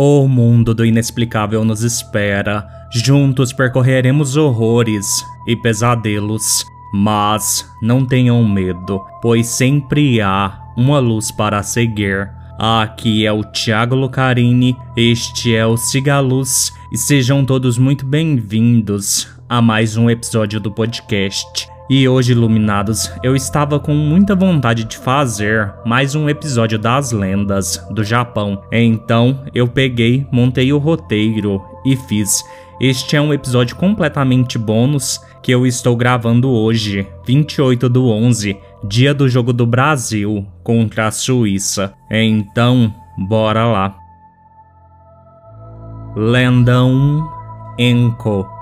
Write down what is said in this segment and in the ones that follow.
O mundo do inexplicável nos espera. Juntos percorreremos horrores e pesadelos. Mas não tenham medo, pois sempre há uma luz para seguir. Aqui é o Thiago Lucarini, este é o Cigaluz e sejam todos muito bem-vindos a mais um episódio do podcast. E hoje, iluminados, eu estava com muita vontade de fazer mais um episódio das lendas do Japão. Então, eu peguei, montei o roteiro e fiz. Este é um episódio completamente bônus que eu estou gravando hoje, 28 do 11, dia do jogo do Brasil contra a Suíça. Então, bora lá. Lenda 1 Enko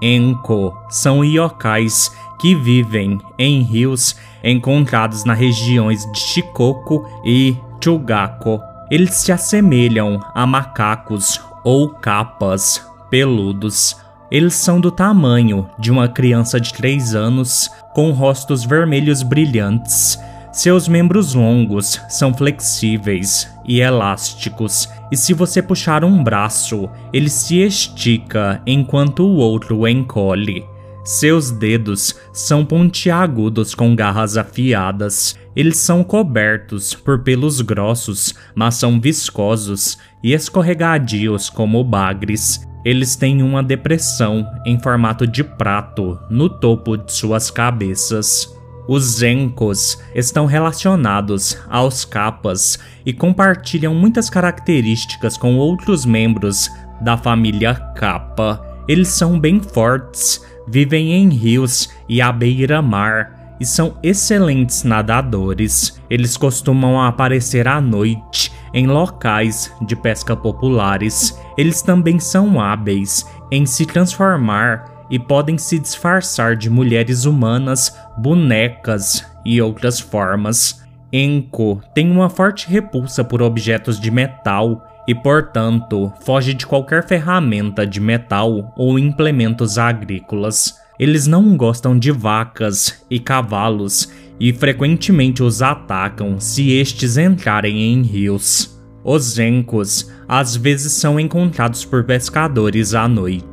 Enko são yokais que vivem em rios encontrados nas regiões de Shikoku e Chugako. Eles se assemelham a macacos ou capas peludos. Eles são do tamanho de uma criança de 3 anos, com rostos vermelhos brilhantes seus membros longos são flexíveis e elásticos, e se você puxar um braço, ele se estica enquanto o outro encolhe. Seus dedos são pontiagudos com garras afiadas. Eles são cobertos por pelos grossos, mas são viscosos e escorregadios como bagres. Eles têm uma depressão em formato de prato no topo de suas cabeças. Os Zenkos estão relacionados aos Kappas e compartilham muitas características com outros membros da família Kappa. Eles são bem fortes, vivem em rios e à beira-mar e são excelentes nadadores. Eles costumam aparecer à noite em locais de pesca populares. Eles também são hábeis em se transformar e podem se disfarçar de mulheres humanas, bonecas e outras formas. Enko tem uma forte repulsa por objetos de metal e, portanto, foge de qualquer ferramenta de metal ou implementos agrícolas. Eles não gostam de vacas e cavalos e frequentemente os atacam se estes entrarem em rios. Os Enkos às vezes são encontrados por pescadores à noite.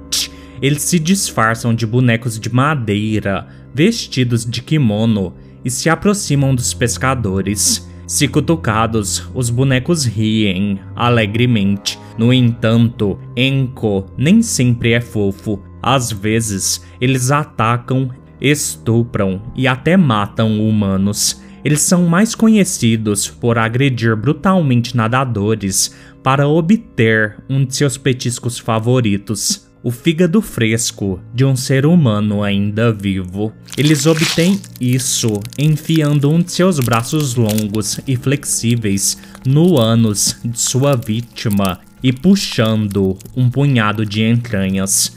Eles se disfarçam de bonecos de madeira, vestidos de kimono, e se aproximam dos pescadores. Se cutucados, os bonecos riem alegremente. No entanto, Enko nem sempre é fofo. Às vezes, eles atacam, estupram e até matam humanos. Eles são mais conhecidos por agredir brutalmente nadadores para obter um de seus petiscos favoritos o fígado fresco de um ser humano ainda vivo. Eles obtêm isso enfiando um de seus braços longos e flexíveis no ânus de sua vítima e puxando um punhado de entranhas.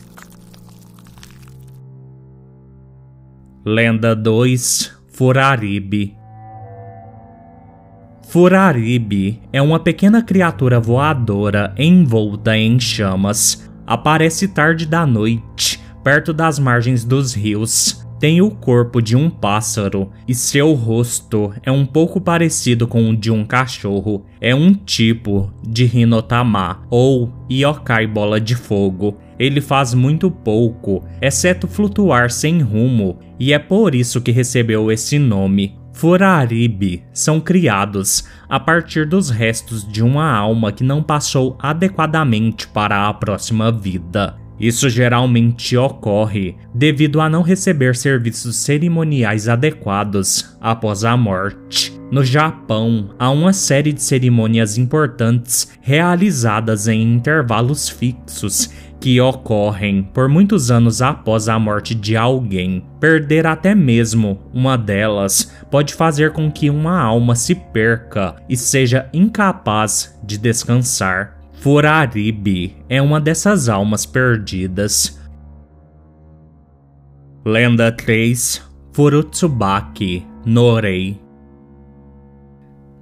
Lenda 2 Furaribe Furaribe é uma pequena criatura voadora envolta em chamas aparece tarde da noite, perto das margens dos rios. Tem o corpo de um pássaro e seu rosto é um pouco parecido com o de um cachorro. É um tipo de Hinotama ou Yokai Bola de Fogo. Ele faz muito pouco, exceto flutuar sem rumo, e é por isso que recebeu esse nome. Furaribe são criados a partir dos restos de uma alma que não passou adequadamente para a próxima vida. Isso geralmente ocorre devido a não receber serviços cerimoniais adequados após a morte. No Japão, há uma série de cerimônias importantes realizadas em intervalos fixos que ocorrem por muitos anos após a morte de alguém. Perder até mesmo uma delas pode fazer com que uma alma se perca e seja incapaz de descansar. Furaribe é uma dessas almas perdidas. Lenda 3 Furutsubaki Norei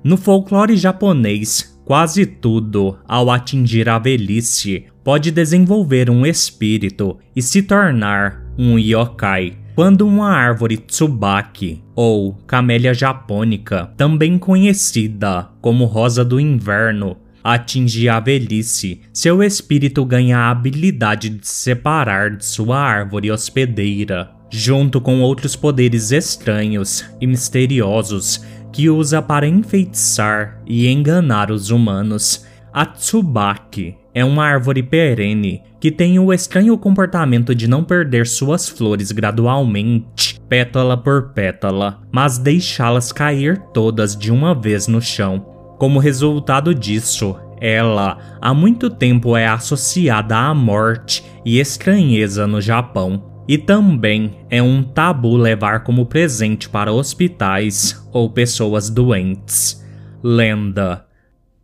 No folclore japonês, quase tudo, ao atingir a velhice, pode desenvolver um espírito e se tornar um yokai. Quando uma árvore tsubaki, ou camélia japônica, também conhecida como rosa do inverno, atingir a velhice, seu espírito ganha a habilidade de se separar de sua árvore hospedeira, junto com outros poderes estranhos e misteriosos que usa para enfeitiçar e enganar os humanos. A Tsubaki é uma árvore perene que tem o estranho comportamento de não perder suas flores gradualmente, pétala por pétala, mas deixá-las cair todas de uma vez no chão. Como resultado disso, ela há muito tempo é associada à morte e estranheza no Japão. E também é um tabu levar como presente para hospitais ou pessoas doentes. Lenda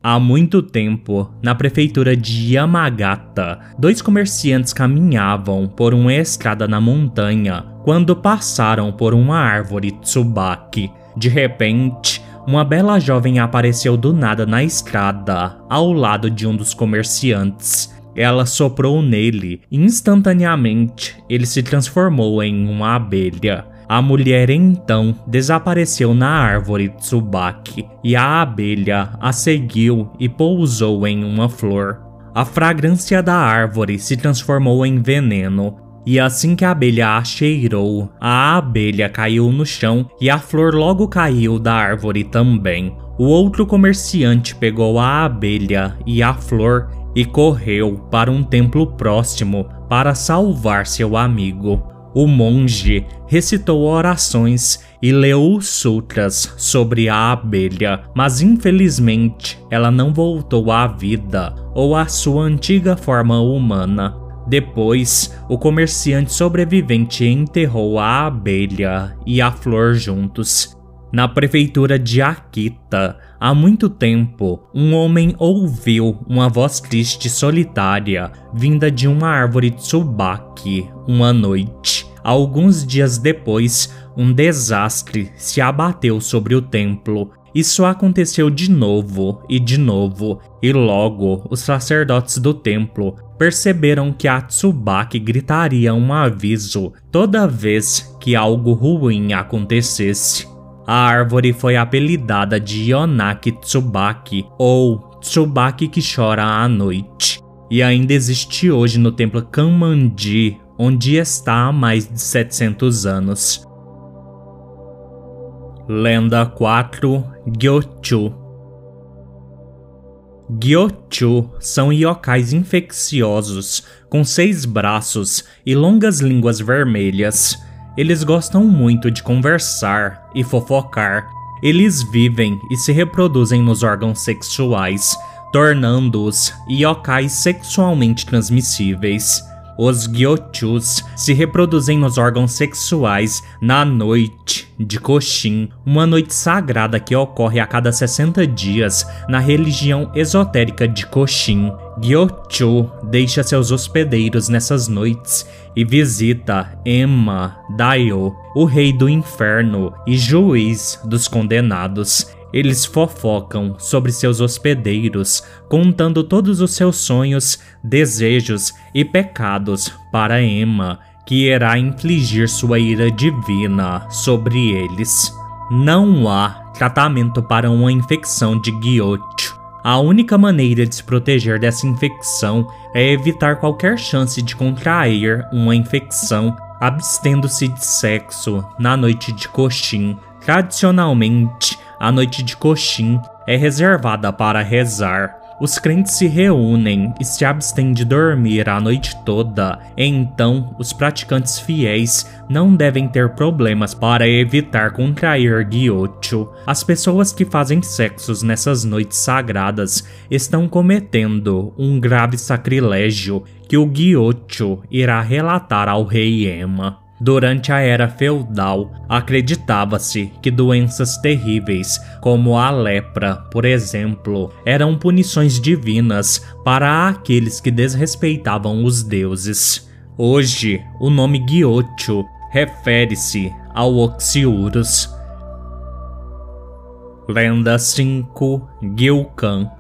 Há muito tempo, na prefeitura de Yamagata, dois comerciantes caminhavam por uma estrada na montanha quando passaram por uma árvore tsubaki. De repente, uma bela jovem apareceu do nada na estrada, ao lado de um dos comerciantes. Ela soprou nele e instantaneamente ele se transformou em uma abelha. A mulher então desapareceu na árvore Tsubaki e a abelha a seguiu e pousou em uma flor. A fragrância da árvore se transformou em veneno, e assim que a abelha a cheirou, a abelha caiu no chão e a flor logo caiu da árvore também. O outro comerciante pegou a abelha e a flor e correu para um templo próximo para salvar seu amigo. O monge recitou orações e leu sutras sobre a abelha, mas infelizmente ela não voltou à vida ou à sua antiga forma humana. Depois, o comerciante sobrevivente enterrou a abelha e a flor juntos. Na prefeitura de Akita, há muito tempo, um homem ouviu uma voz triste e solitária vinda de uma árvore tsubaki uma noite. Alguns dias depois, um desastre se abateu sobre o templo. Isso aconteceu de novo e de novo, e logo os sacerdotes do templo perceberam que a Tsubaki gritaria um aviso toda vez que algo ruim acontecesse. A árvore foi apelidada de Yonaki Tsubaki, ou Tsubaki que chora à noite, e ainda existe hoje no templo Kanmanji, onde está há mais de 700 anos. Lenda 4 Gyochu Gyochu são yokais infecciosos com seis braços e longas línguas vermelhas. Eles gostam muito de conversar e fofocar. Eles vivem e se reproduzem nos órgãos sexuais, tornando-os yokais sexualmente transmissíveis. Os Gyochus se reproduzem nos órgãos sexuais na noite de Koshin, uma noite sagrada que ocorre a cada 60 dias na religião esotérica de Koshin. Gyochu deixa seus hospedeiros nessas noites e visita Emma Daio, o rei do inferno e juiz dos condenados. Eles fofocam sobre seus hospedeiros, contando todos os seus sonhos, desejos e pecados para Emma, que irá infligir sua ira divina sobre eles. Não há tratamento para uma infecção de Gyotcho. A única maneira de se proteger dessa infecção é evitar qualquer chance de contrair uma infecção abstendo-se de sexo na noite de Koshin. Tradicionalmente, a noite de Coxim é reservada para rezar. Os crentes se reúnem e se abstêm de dormir a noite toda, então os praticantes fiéis não devem ter problemas para evitar contrair guiocho. As pessoas que fazem sexos nessas noites sagradas estão cometendo um grave sacrilégio que o guiocho irá relatar ao rei Emma. Durante a era feudal, acreditava-se que doenças terríveis, como a lepra, por exemplo, eram punições divinas para aqueles que desrespeitavam os deuses. Hoje, o nome Gyocho refere-se ao Oxiurus. Lenda 5 Gyukan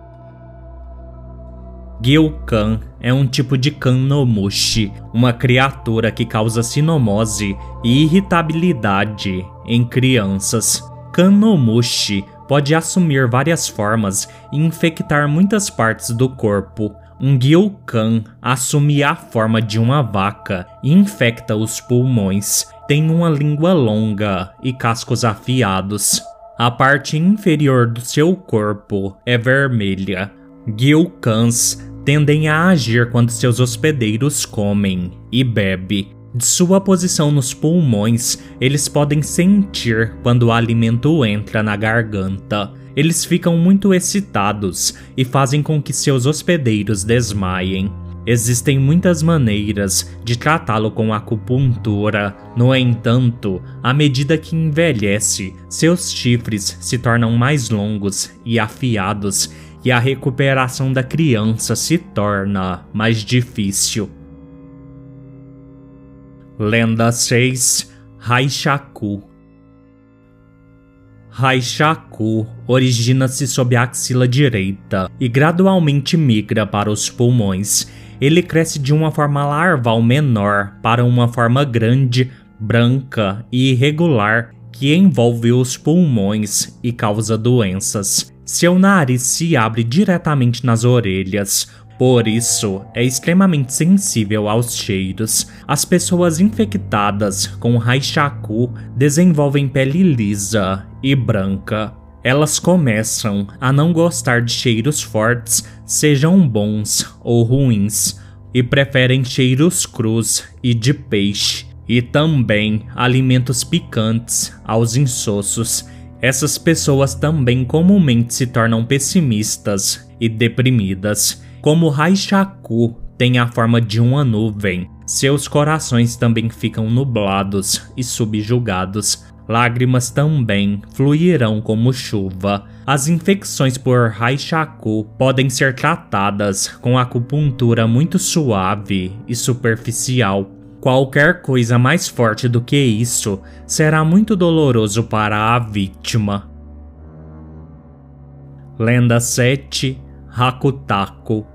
Gyukan é um tipo de Kannomushi, uma criatura que causa sinomose e irritabilidade em crianças. Kannomushi pode assumir várias formas e infectar muitas partes do corpo. Um Gyukan assume a forma de uma vaca e infecta os pulmões. Tem uma língua longa e cascos afiados. A parte inferior do seu corpo é vermelha. Gyukans tendem a agir quando seus hospedeiros comem e bebem. De sua posição nos pulmões, eles podem sentir quando o alimento entra na garganta. Eles ficam muito excitados e fazem com que seus hospedeiros desmaiem. Existem muitas maneiras de tratá-lo com acupuntura. No entanto, à medida que envelhece, seus chifres se tornam mais longos e afiados, e a recuperação da criança se torna mais difícil. Lenda 6 Raishaku Raishaku origina-se sob a axila direita e gradualmente migra para os pulmões. Ele cresce de uma forma larval menor para uma forma grande, branca e irregular que envolve os pulmões e causa doenças. Seu nariz se abre diretamente nas orelhas, por isso, é extremamente sensível aos cheiros. As pessoas infectadas com Raishaku desenvolvem pele lisa e branca. Elas começam a não gostar de cheiros fortes, sejam bons ou ruins, e preferem cheiros crus e de peixe, e também alimentos picantes aos insossos. Essas pessoas também comumente se tornam pessimistas e deprimidas como Raishaku tem a forma de uma nuvem, seus corações também ficam nublados e subjugados. Lágrimas também fluirão como chuva. As infecções por Raishaku podem ser tratadas com acupuntura muito suave e superficial. Qualquer coisa mais forte do que isso será muito doloroso para a vítima. Lenda 7 Hakutaku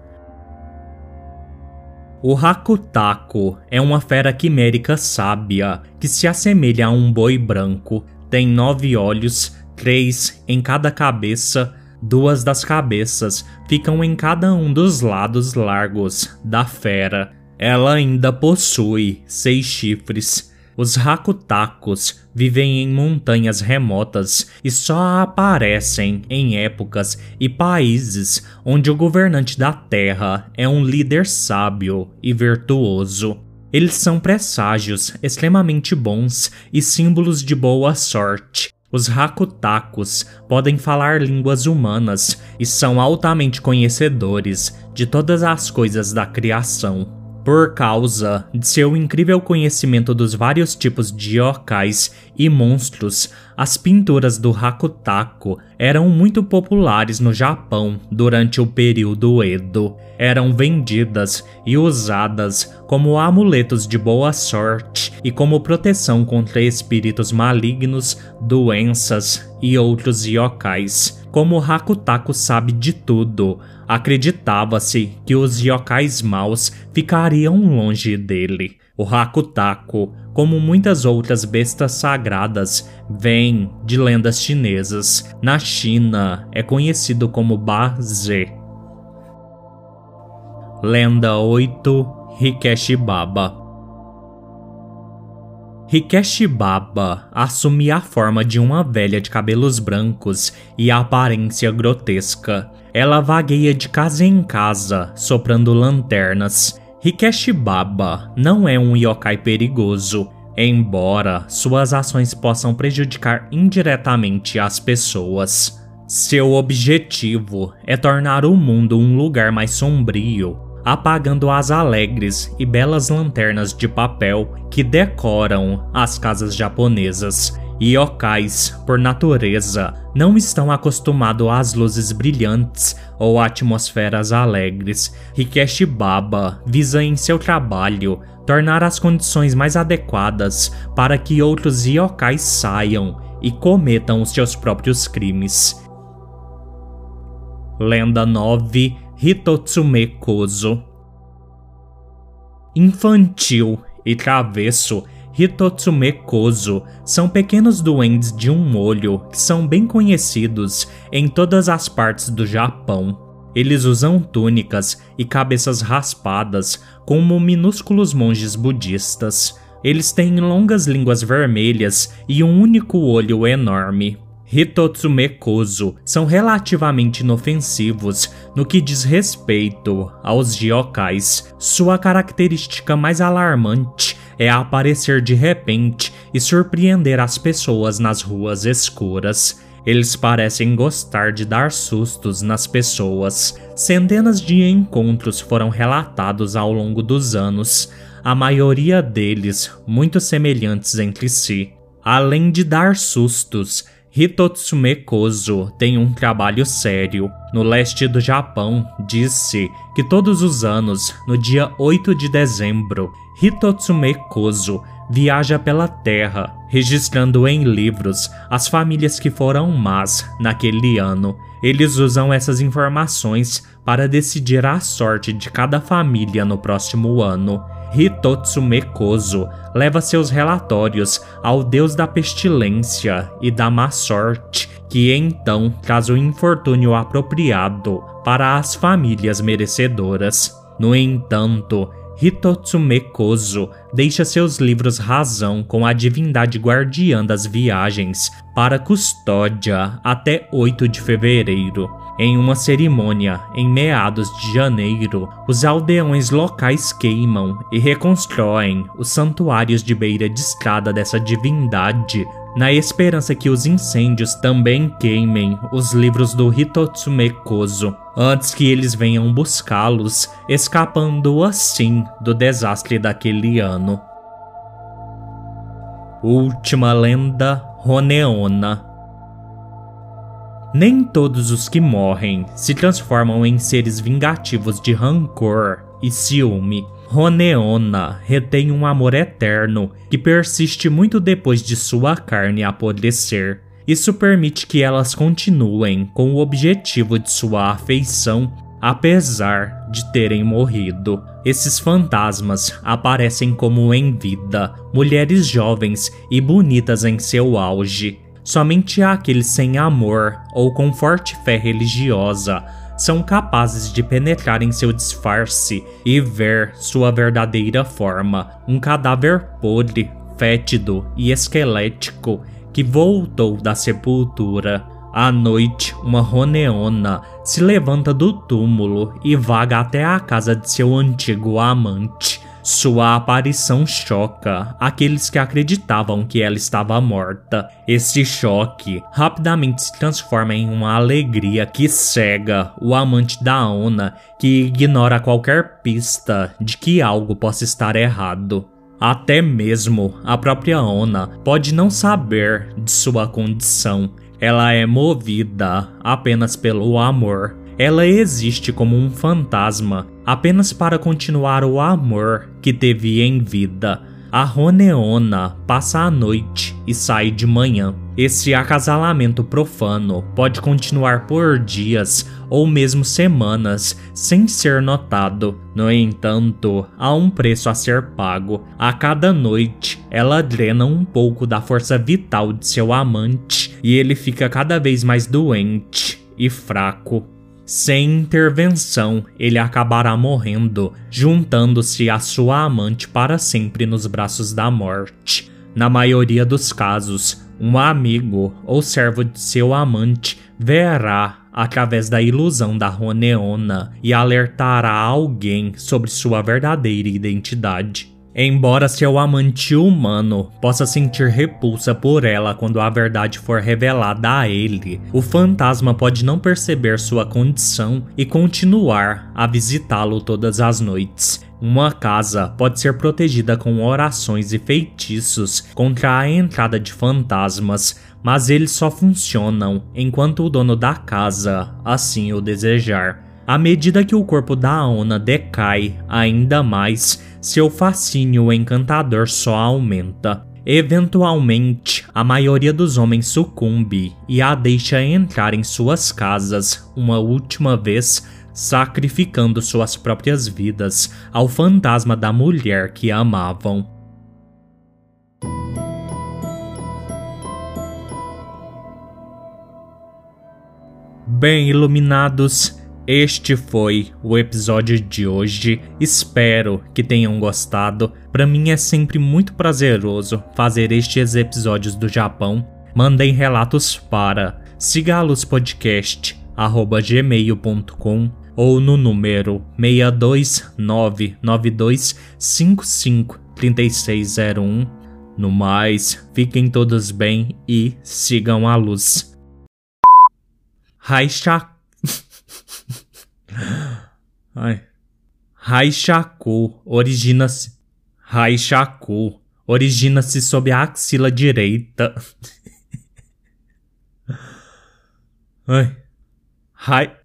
o Hakutaku é uma fera quimérica sábia que se assemelha a um boi branco. Tem nove olhos, três em cada cabeça. Duas das cabeças ficam em cada um dos lados largos da fera. Ela ainda possui seis chifres os Rakutakus vivem em montanhas remotas e só aparecem em épocas e países onde o governante da Terra é um líder sábio e virtuoso. Eles são presságios extremamente bons e símbolos de boa sorte. Os Rakutakus podem falar línguas humanas e são altamente conhecedores de todas as coisas da criação. Por causa de seu incrível conhecimento dos vários tipos de yokais e monstros, as pinturas do Hakutaku eram muito populares no Japão durante o período Edo. Eram vendidas e usadas como amuletos de boa sorte e como proteção contra espíritos malignos, doenças e outros yokais. Como Hakutaku sabe de tudo, acreditava-se que os yokais maus ficariam longe dele. O Hakutaku, como muitas outras bestas sagradas, vem de lendas chinesas. Na China, é conhecido como Ba-Ze. Lenda 8 Hikeshi Baba Hikeshi Baba assumia a forma de uma velha de cabelos brancos e a aparência grotesca. Ela vagueia de casa em casa, soprando lanternas. Hikeshi Baba não é um yokai perigoso, embora suas ações possam prejudicar indiretamente as pessoas. Seu objetivo é tornar o mundo um lugar mais sombrio apagando as alegres e belas lanternas de papel que decoram as casas japonesas. Yokais, por natureza, não estão acostumados às luzes brilhantes ou atmosferas alegres. Hikeshi Baba visa em seu trabalho tornar as condições mais adequadas para que outros yokais saiam e cometam os seus próprios crimes. Lenda 9 Hitotsume Kozo. Infantil e travesso, Hitotsume Kozo são pequenos duendes de um olho que são bem conhecidos em todas as partes do Japão. Eles usam túnicas e cabeças raspadas como minúsculos monges budistas. Eles têm longas línguas vermelhas e um único olho enorme. Hitotsume Kozo são relativamente inofensivos no que diz respeito aos yokais. Sua característica mais alarmante é aparecer de repente e surpreender as pessoas nas ruas escuras. Eles parecem gostar de dar sustos nas pessoas. Centenas de encontros foram relatados ao longo dos anos, a maioria deles muito semelhantes entre si. Além de dar sustos, Hitotsume Kozo tem um trabalho sério. No leste do Japão, disse que todos os anos, no dia 8 de dezembro, Hitotsume Kozo viaja pela terra, registrando em livros as famílias que foram más naquele ano. Eles usam essas informações para decidir a sorte de cada família no próximo ano. Hitotsume Kozo leva seus relatórios ao deus da pestilência e da má sorte, que então traz o infortúnio apropriado para as famílias merecedoras. No entanto, Hitotsume Kozo deixa seus livros razão com a divindade guardiã das viagens para custódia até 8 de fevereiro. Em uma cerimônia em meados de janeiro, os aldeões locais queimam e reconstroem os santuários de beira de estrada dessa divindade na esperança que os incêndios também queimem os livros do Hitotsume Kozo, antes que eles venham buscá-los, escapando assim do desastre daquele ano. Última lenda Roneona Nem todos os que morrem se transformam em seres vingativos de rancor e ciúme. Roneona retém um amor eterno que persiste muito depois de sua carne apodrecer. Isso permite que elas continuem com o objetivo de sua afeição, apesar de terem morrido. Esses fantasmas aparecem como em vida, mulheres jovens e bonitas em seu auge. Somente aqueles sem amor ou com forte fé religiosa são capazes de penetrar em seu disfarce e ver sua verdadeira forma, um cadáver podre, fétido e esquelético que voltou da sepultura. À noite, uma roneona se levanta do túmulo e vaga até a casa de seu antigo amante. Sua aparição choca aqueles que acreditavam que ela estava morta. Esse choque rapidamente se transforma em uma alegria que cega o amante da Ona, que ignora qualquer pista de que algo possa estar errado. Até mesmo a própria Ona pode não saber de sua condição. Ela é movida apenas pelo amor ela existe como um fantasma apenas para continuar o amor que teve em vida. A Roneona passa a noite e sai de manhã. Esse acasalamento profano pode continuar por dias ou mesmo semanas sem ser notado. No entanto, há um preço a ser pago. A cada noite, ela drena um pouco da força vital de seu amante e ele fica cada vez mais doente e fraco. Sem intervenção, ele acabará morrendo, juntando-se à sua amante para sempre nos braços da morte. Na maioria dos casos, um amigo ou servo de seu amante verá através da ilusão da Roneona e alertará alguém sobre sua verdadeira identidade. Embora seu amante humano possa sentir repulsa por ela quando a verdade for revelada a ele, o fantasma pode não perceber sua condição e continuar a visitá-lo todas as noites. Uma casa pode ser protegida com orações e feitiços contra a entrada de fantasmas, mas eles só funcionam enquanto o dono da casa assim o desejar. À medida que o corpo da Aona decai ainda mais, seu fascínio encantador só aumenta. Eventualmente, a maioria dos homens sucumbe e a deixa entrar em suas casas uma última vez, sacrificando suas próprias vidas ao fantasma da mulher que amavam. Bem iluminados, este foi o episódio de hoje. Espero que tenham gostado. Para mim é sempre muito prazeroso fazer estes episódios do Japão. Mandem relatos para sigalospodcast@gmail.com ou no número 62992553601. No mais, fiquem todos bem e sigam a luz. Raisha... Ai. Raishaku origina-se... Raishaku origina-se sob a axila direita. Ai. Rai...